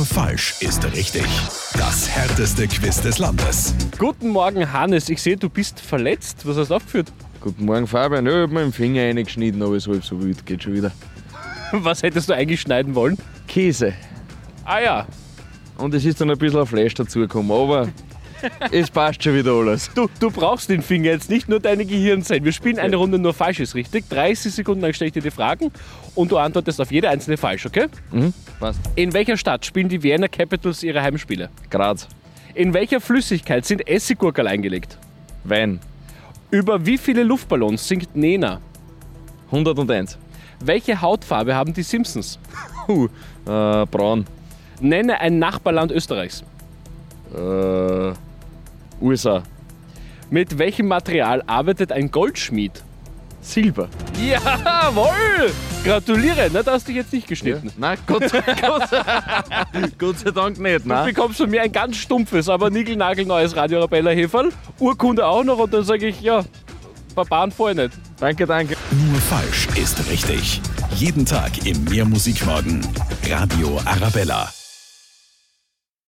Nur falsch ist richtig. Das härteste Quiz des Landes. Guten Morgen, Hannes. Ich sehe, du bist verletzt. Was hast du aufgeführt? Guten Morgen, Fabian. Ja, ich hab mir den Finger eingeschnitten, aber es halb so wild. Geht schon wieder. Was hättest du eigentlich schneiden wollen? Käse. Ah ja, Und es ist dann ein bisschen ein Fleisch dazugekommen, aber es passt schon wieder alles. du, du brauchst den Finger jetzt nicht, nur deine Gehirnzellen. Wir spielen eine Runde nur falsch ist richtig. 30 Sekunden lang stelle ich dir die Fragen und du antwortest auf jede einzelne falsch, okay? Mhm, passt. In welcher Stadt spielen die Vienna Capitals ihre Heimspiele? Graz. In welcher Flüssigkeit sind Essiggurkel eingelegt? Wein. Über wie viele Luftballons singt Nena? 101. Welche Hautfarbe haben die Simpsons? Huh, äh, braun. Nenne ein Nachbarland Österreichs. Äh, USA. Mit welchem Material arbeitet ein Goldschmied? Silber. Jawohl! Gratuliere, na, da hast du dich jetzt nicht Ja. geschnitten. Nein, Gott, Gott, Gott sei Dank nicht, Du nein. bekommst von mir ein ganz stumpfes, aber niegelnagelneues Radio Arabella Heferl. Urkunde auch noch und dann sage ich, ja, Barbaren voll nicht. Danke, danke. Nur falsch ist richtig. Jeden Tag im Mehrmusikmorgen. Radio Arabella.